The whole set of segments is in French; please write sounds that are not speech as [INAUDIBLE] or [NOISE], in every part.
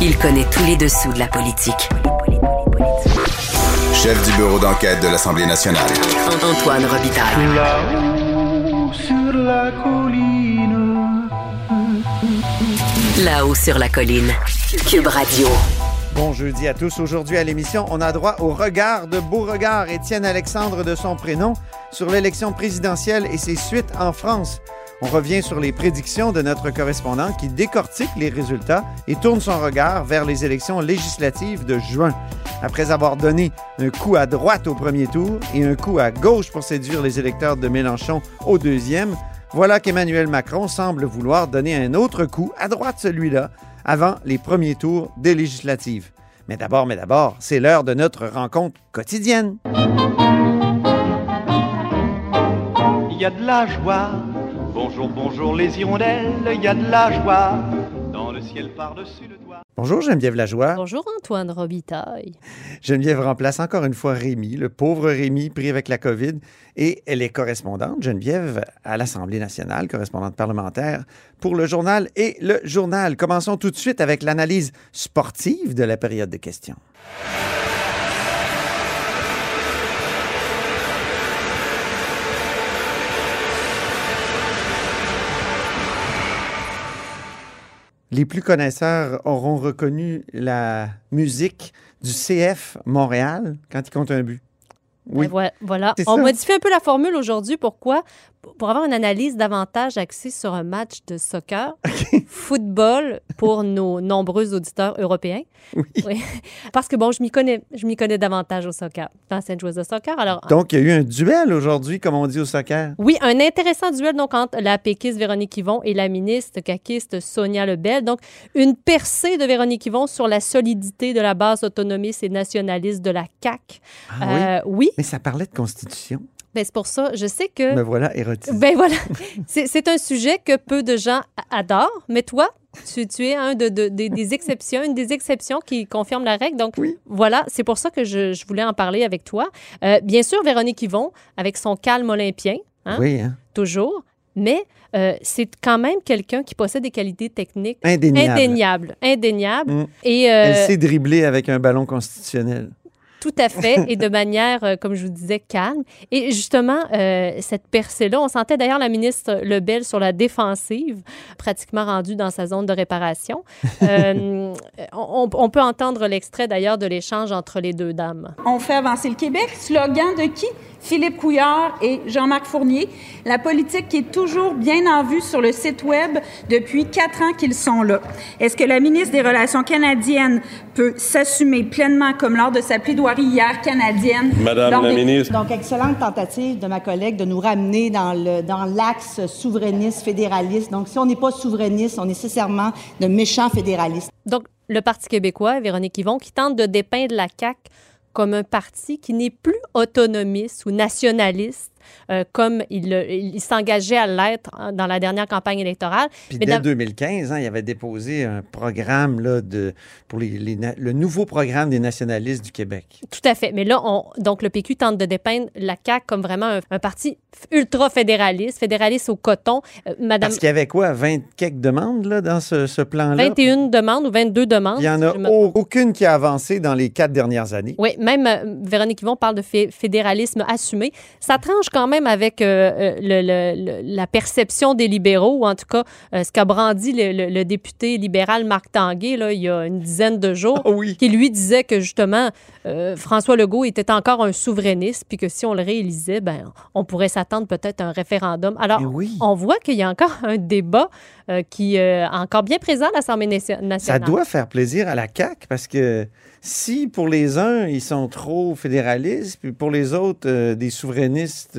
Il connaît tous les dessous de la politique. Chef du bureau d'enquête de l'Assemblée nationale. Antoine Robitaille. Là-haut sur la colline. Là-haut sur la colline. Cube Radio. Bon jeudi à tous. Aujourd'hui à l'émission, on a droit au regard de Beauregard, Étienne Alexandre de son prénom, sur l'élection présidentielle et ses suites en France. On revient sur les prédictions de notre correspondant qui décortique les résultats et tourne son regard vers les élections législatives de juin. Après avoir donné un coup à droite au premier tour et un coup à gauche pour séduire les électeurs de Mélenchon au deuxième, voilà qu'Emmanuel Macron semble vouloir donner un autre coup, à droite celui-là, avant les premiers tours des législatives. Mais d'abord, mais d'abord, c'est l'heure de notre rencontre quotidienne. Il y a de la joie. Bonjour, bonjour les hirondelles. Il y a de la joie. Dans le ciel par-dessus le toit. Bonjour Geneviève Lajoie. Bonjour Antoine Robitaille. Geneviève remplace encore une fois Rémi, le pauvre Rémi pris avec la COVID, et elle est correspondante, Geneviève, à l'Assemblée nationale, correspondante parlementaire pour le journal et le journal. Commençons tout de suite avec l'analyse sportive de la période de questions. Les plus connaisseurs auront reconnu la musique du CF Montréal quand il compte un but. Oui. Ben voi- voilà. On modifie un peu la formule aujourd'hui. Pourquoi? Pour avoir une analyse davantage axée sur un match de soccer, [LAUGHS] football pour nos nombreux auditeurs européens. Oui. [LAUGHS] Parce que bon, je m'y connais, je m'y connais davantage au soccer. Ancienne joueuse de soccer. Alors, Donc, il y a eu un duel aujourd'hui, comme on dit au soccer. Oui, un intéressant duel donc entre la péquiste Véronique Yvon et la ministre caquiste Sonia Lebel. Donc, une percée de Véronique Yvon sur la solidité de la base autonomiste et nationaliste de la CAQ. Ah oui? Euh, oui, Mais ça parlait de constitution. Ben, c'est pour ça, je sais que... Me voilà érotisé. Ben voilà, [LAUGHS] c'est un sujet que peu de gens adorent, mais toi, tu, tu es un de, de- des, des exceptions, une des exceptions qui confirme la règle. Donc Oui. voilà, c'est pour ça que je, je voulais en parler avec toi. Euh, bien sûr, Véronique Yvon, avec son calme olympien, hein, Oui, hein? toujours, mais euh, c'est quand même quelqu'un qui possède des qualités techniques indéniable. indéniables, indéniables. Mm. Et euh, Elle sait dribbler avec un ballon constitutionnel. Tout à fait, et de [LAUGHS] manière, euh, comme je vous disais, calme. Et justement, euh, cette percée-là, on sentait d'ailleurs la ministre Lebel sur la défensive, pratiquement rendue dans sa zone de réparation. [LAUGHS] Euh, on, on peut entendre l'extrait d'ailleurs de l'échange entre les deux dames. On fait avancer le Québec. Slogan de qui? Philippe Couillard et Jean-Marc Fournier. La politique qui est toujours bien en vue sur le site Web depuis quatre ans qu'ils sont là. Est-ce que la ministre des Relations canadiennes peut s'assumer pleinement, comme lors de sa plaidoirie hier canadienne? Madame la des- ministre, Donc, excellente tentative de ma collègue de nous ramener dans le dans l'axe souverainiste fédéraliste. Donc, si on n'est pas souverainiste, on est nécessairement de méchants fédéralistes. Donc, le Parti québécois, Véronique Yvon, qui tente de dépeindre la CAQ comme un parti qui n'est plus autonomiste ou nationaliste, euh, comme il, s'engageait à l'être hein, dans la dernière campagne électorale. Puis Mais dès dans- 2015, hein, il avait déposé un programme là, de, pour les, le nouveau programme des nationalistes du Québec. Tout à fait. Mais là, on, donc le PQ tente de dépeindre la CAQ comme vraiment un, un parti ultra-fédéraliste, fédéraliste au coton. Euh, Madame, Parce qu'il y avait quoi, 20 quelques demandes là, dans ce, ce plan-là? 21 demandes ou 22 demandes. Il n'y en a me- aucune qui a avancé dans les quatre dernières années. Oui, même euh, Véronique Yvon parle de fé- fédéralisme assumé. Ça tranche quand même avec euh, euh, le- le- le- la perception des libéraux, ou en tout cas euh, ce qu'a brandi le, député libéral Marc Tanguay là, il y a une dizaine de jours, Ah oui. qui lui disait que justement euh, François Legault était encore un souverainiste, puis que si on le réalisait, ben, on pourrait s'attendre peut-être à un référendum. Alors, Eh oui. on voit qu'il y a encore un débat qui est encore bien présent à l'Assemblée nation- Ça nationale. doit faire plaisir à la CAQ parce que si pour les uns, ils sont trop fédéralistes, puis pour les autres, des souverainistes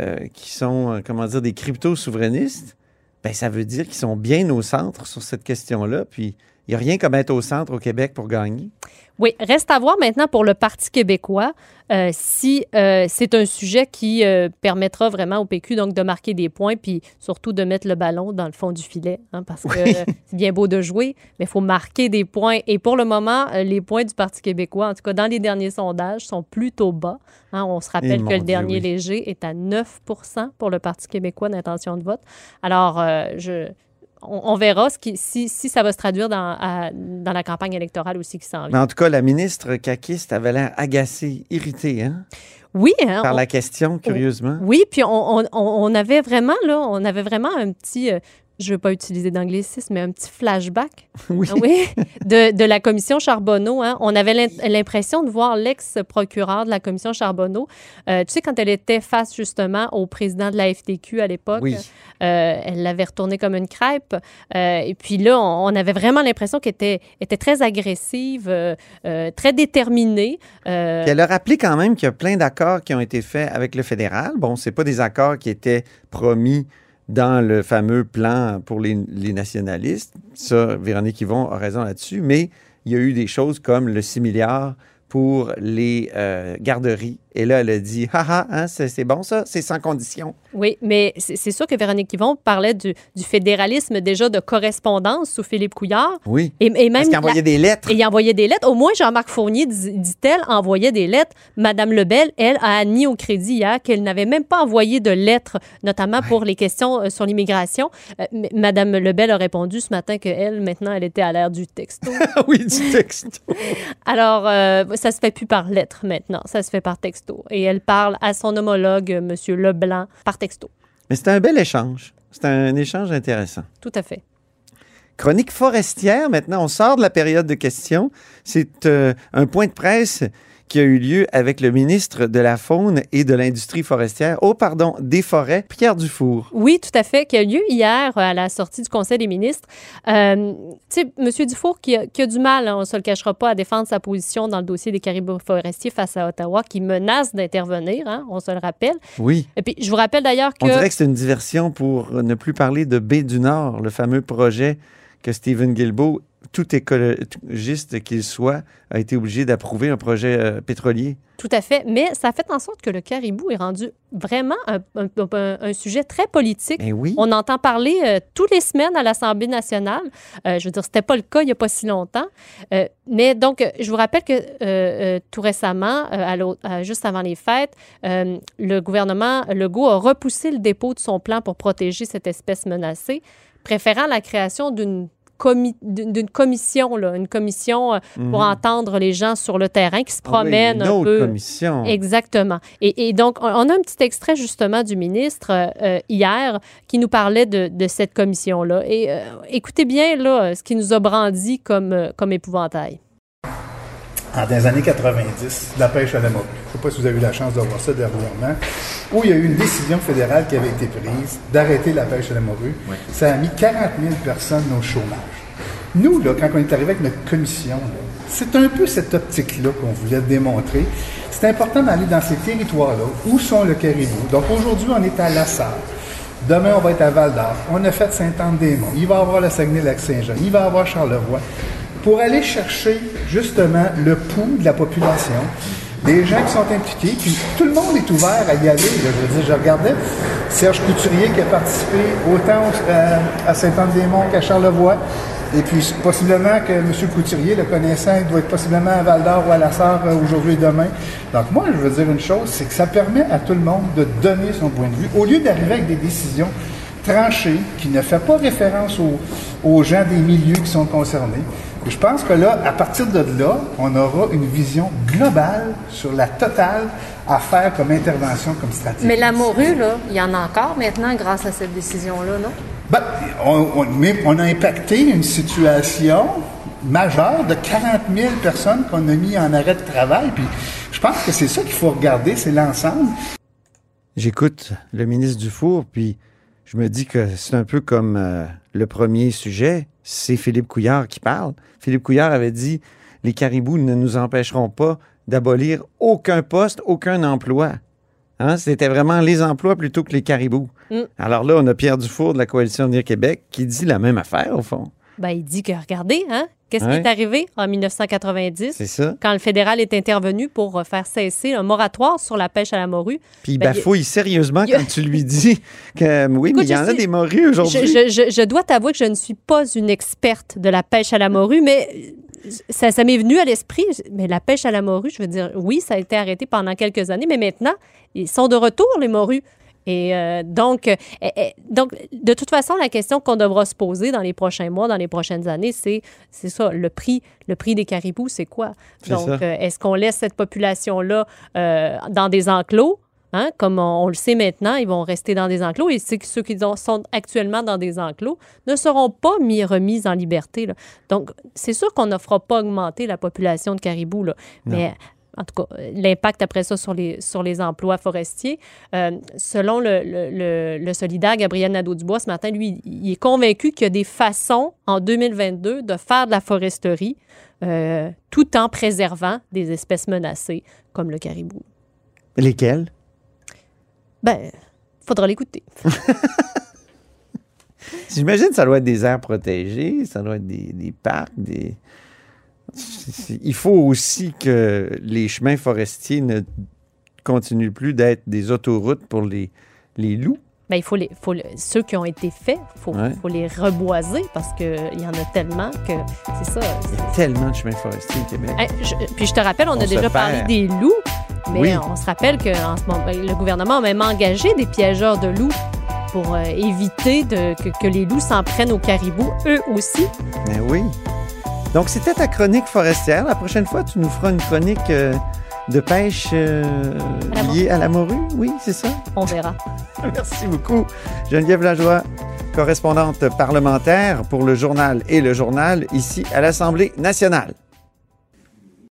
euh, qui sont, euh, comment dire, des crypto-souverainistes, ben, ça veut dire qu'ils sont bien au centre sur cette question-là. Puis il n'y a rien comme être au centre au Québec pour gagner. Oui, reste à voir maintenant pour le Parti québécois euh, si euh, c'est un sujet qui euh, permettra vraiment au PQ donc de marquer des points, puis surtout de mettre le ballon dans le fond du filet, hein, parce que Oui. c'est bien beau de jouer, mais il faut marquer des points. Et pour le moment, les points du Parti québécois, en tout cas dans les derniers sondages, sont plutôt bas. Hein, on se rappelle Eh, que le Dieu, dernier oui. léger est à 9% pour le Parti québécois d'intention de vote. Alors, je on, on verra ce qui, si, si ça va se traduire dans, à- dans la campagne électorale aussi qui s'en vient. Mais en tout cas, la ministre caquiste avait l'air agacée, irritée hein, Oui, hein, par on- la question, curieusement. Oui, puis on, on- on- on avait vraiment, là, on avait vraiment un petit, euh, je ne veux pas utiliser d'anglicisme, mais un petit flashback, [LAUGHS] Oui. oui, de, de la commission Charbonneau. hein. On avait l'im- l'impression de voir l'ex-procureur de la commission Charbonneau. Euh, tu sais, quand elle était face justement au président de la FTQ à l'époque, Oui. euh, elle l'avait retourné comme une crêpe. Euh, et puis là, on, on avait vraiment l'impression qu'elle était, était très agressive, très déterminée. Elle a rappelé quand même qu'il y a plein d'accords qui ont été faits avec le fédéral. Bon, c'est pas des accords qui étaient promis dans le fameux plan pour les, nationalistes. Ça, Véronique Yvon a raison là-dessus. Mais il y a eu des choses comme le 6 milliards pour les euh, garderies. Et là, elle a dit, haha, hein, c'est c'est bon ça, c'est sans condition. Oui, mais c'est sûr que Véronique Yvon parlait du, du fédéralisme déjà de correspondance sous Philippe Couillard. Oui. Et, et même Parce qu'il la- envoyait des lettres. Et il envoyait des lettres. Au moins, Jean-Marc Fournier, dit- dit-elle, envoyait des lettres. Madame Lebel, elle, a admis au crédit hier qu'elle n'avait même pas envoyé de lettres, notamment pour les questions euh, sur l'immigration. Euh, Madame Lebel a répondu ce matin qu'elle, maintenant, elle était à l'ère du texto. [LAUGHS] oui, du texte. [LAUGHS] Alors, euh, ça se fait plus par lettre maintenant, ça se fait par texto. Et elle parle à son homologue, M. Leblanc, par texto. Mais c'était un bel échange. C'était un échange intéressant. Tout à fait. Chronique forestière, maintenant, on sort de la période de questions. C'est euh, un point de presse qui a eu lieu avec le ministre de la Faune et de l'Industrie forestière, oh pardon, des forêts, Pierre Dufour. Oui, tout à fait, qui a lieu hier à la sortie du Conseil des ministres. Euh, tu sais, M. Dufour qui a, qui a du mal, hein, on ne se le cachera pas, à défendre sa position dans le dossier des caribous forestiers face à Ottawa, qui menace d'intervenir, hein, on se le rappelle. Oui. Et puis, je vous rappelle d'ailleurs que... On dirait que c'est une diversion pour ne plus parler de Baie du Nord, le fameux projet que Stephen Guilbeault, tout écologiste qu'il soit, a été obligé d'approuver un projet euh, pétrolier. Tout à fait, mais ça a fait en sorte que le caribou est rendu vraiment un, un- un- un sujet très politique. Eh oui. On entend parler euh, toutes les semaines à l'Assemblée nationale. Euh, je veux dire, c'était pas le cas il n'y a pas si longtemps. Euh, mais donc, je vous rappelle que tout récemment, à l'au- à- juste avant les fêtes, le gouvernement Legault a repoussé le dépôt de son plan pour protéger cette espèce menacée, préférant la création d'une comi- d'une commission, là, une commission euh, pour Mhm. entendre les gens sur le terrain qui se Ah oui, promènent une un autre peu. commission. Exactement. Et, et donc, on- a un petit extrait justement du ministre euh, euh, hier qui nous parlait de, de cette commission-là. Et écoutez bien là, ce qu'il nous a brandi comme, comme épouvantail. En, dans les années 90, la pêche à la morue. Je ne sais pas si vous avez eu la chance de voir ça dernièrement, où il y a eu une décision fédérale qui avait été prise d'arrêter la pêche à la morue. Ça a mis 40 000 personnes au chômage. Nous, là, quand on est arrivé avec notre commission, c'est un peu cette optique-là qu'on voulait démontrer. C'est important d'aller dans ces territoires-là. Où sont le caribou? Donc aujourd'hui, on est à La Sarre. Demain, on va être à Val d'Or. On a fait Saint-Anne-des-Monts. Il va y avoir le Saguenay-Lac-Saint-Jean. Il va y avoir Charlevoix. Pour aller chercher justement le pouls de la population, des gens qui sont impliqués, puis tout le monde est ouvert à y aller. je veux dire, je regardais Serge Couturier qui a participé autant euh, à Saint-Anne-des-Monts qu'à Charlevoix. Et puis, possiblement que M. Couturier, le connaissant, doit être possiblement à Val d'Or ou à La Sarre euh, aujourd'hui et demain. Donc, moi, je veux dire une chose, c'est que ça permet à tout le monde de donner son point de vue, au lieu d'arriver avec des décisions tranchées, qui ne fait pas référence aux gens des milieux qui sont concernés. Et je pense que là, à partir de là, on aura une vision globale sur la totale à faire comme intervention, comme stratégie. Mais la morue, là, il y en a encore maintenant grâce à cette décision-là, non? Ben, on, on- on a impacté une situation majeure de 40 000 personnes qu'on a mis en arrêt de travail. Puis je pense que c'est ça qu'il faut regarder, c'est l'ensemble. J'écoute le ministre Dufour, puis je me dis que c'est un peu comme euh, le premier sujet, c'est Philippe Couillard qui parle. Philippe Couillard avait dit les caribous ne nous empêcheront pas d'abolir aucun poste, aucun emploi. Hein? C'était vraiment les emplois plutôt que les caribous. Mm. Alors là, on a Pierre Dufour de la Coalition Avenir Québec qui dit la même affaire, au fond. Ben, il dit que, regardez, hein, qu'est-ce Ouais. qui est arrivé en 1990 C'est ça. quand le fédéral est intervenu pour euh, faire cesser un moratoire sur la pêche à la morue. Puis il Ben, bafouille sérieusement il quand tu lui dis que oui, mais Écoute, il y en a des morues aujourd'hui. Je, je- je- je dois t'avouer que je ne suis pas une experte de la pêche à la morue, mais euh, ça, ça m'est venu à l'esprit. Mais la pêche à la morue, je veux dire, oui, ça a été arrêté pendant quelques années, mais maintenant, ils sont de retour, les morues. Et euh, donc, euh, eh, eh, donc, de toute façon, la question qu'on devra se poser dans les prochains mois, dans les prochaines années, c'est c'est ça, le prix, le prix des caribous, c'est quoi? Donc, euh, est-ce qu'on laisse cette population-là dans des enclos? Hein, comme on, on le sait maintenant, ils vont rester dans des enclos et ceux, qui- ceux qui ont- sont actuellement dans des enclos ne seront pas mis, remis en liberté. là. Donc, c'est sûr qu'on ne fera pas augmenter la population de caribous, là. mais en tout cas, l'impact après ça sur les, sur les emplois forestiers. euh, selon le, le, le- le solidaire Gabriel Nadeau-Dubois ce matin, lui, il est convaincu qu'il y a des façons en 2022 de faire de la foresterie euh, tout en préservant des espèces menacées comme le caribou. Lesquels? Ben, faudra l'écouter. [LAUGHS] J'imagine que ça doit être des aires protégées, ça doit être des, des parcs, des... Il faut aussi que les chemins forestiers ne continuent plus d'être des autoroutes pour les, les loups. Ben, il faut les, faut le- ceux qui ont été faits, il faut, Ouais. faut les reboiser parce qu'il y en a tellement que c'est ça. Il y a tellement de chemins forestiers au Québec. Hey, je- puis je te rappelle, on, On a déjà parlé des loups, mais Oui. on se rappelle que en ce moment, ben, le gouvernement a même engagé des piégeurs de loups pour euh, éviter de- que, que les loups s'en prennent aux caribous, eux aussi. Ben oui. Donc, c'était ta chronique forestière. La prochaine fois, tu nous feras une chronique euh, de pêche euh, liée à la morue. Oui, c'est ça. On verra. [LAUGHS] Merci beaucoup. Geneviève Lajoie, correspondante parlementaire pour le journal et le journal ici à l'Assemblée nationale.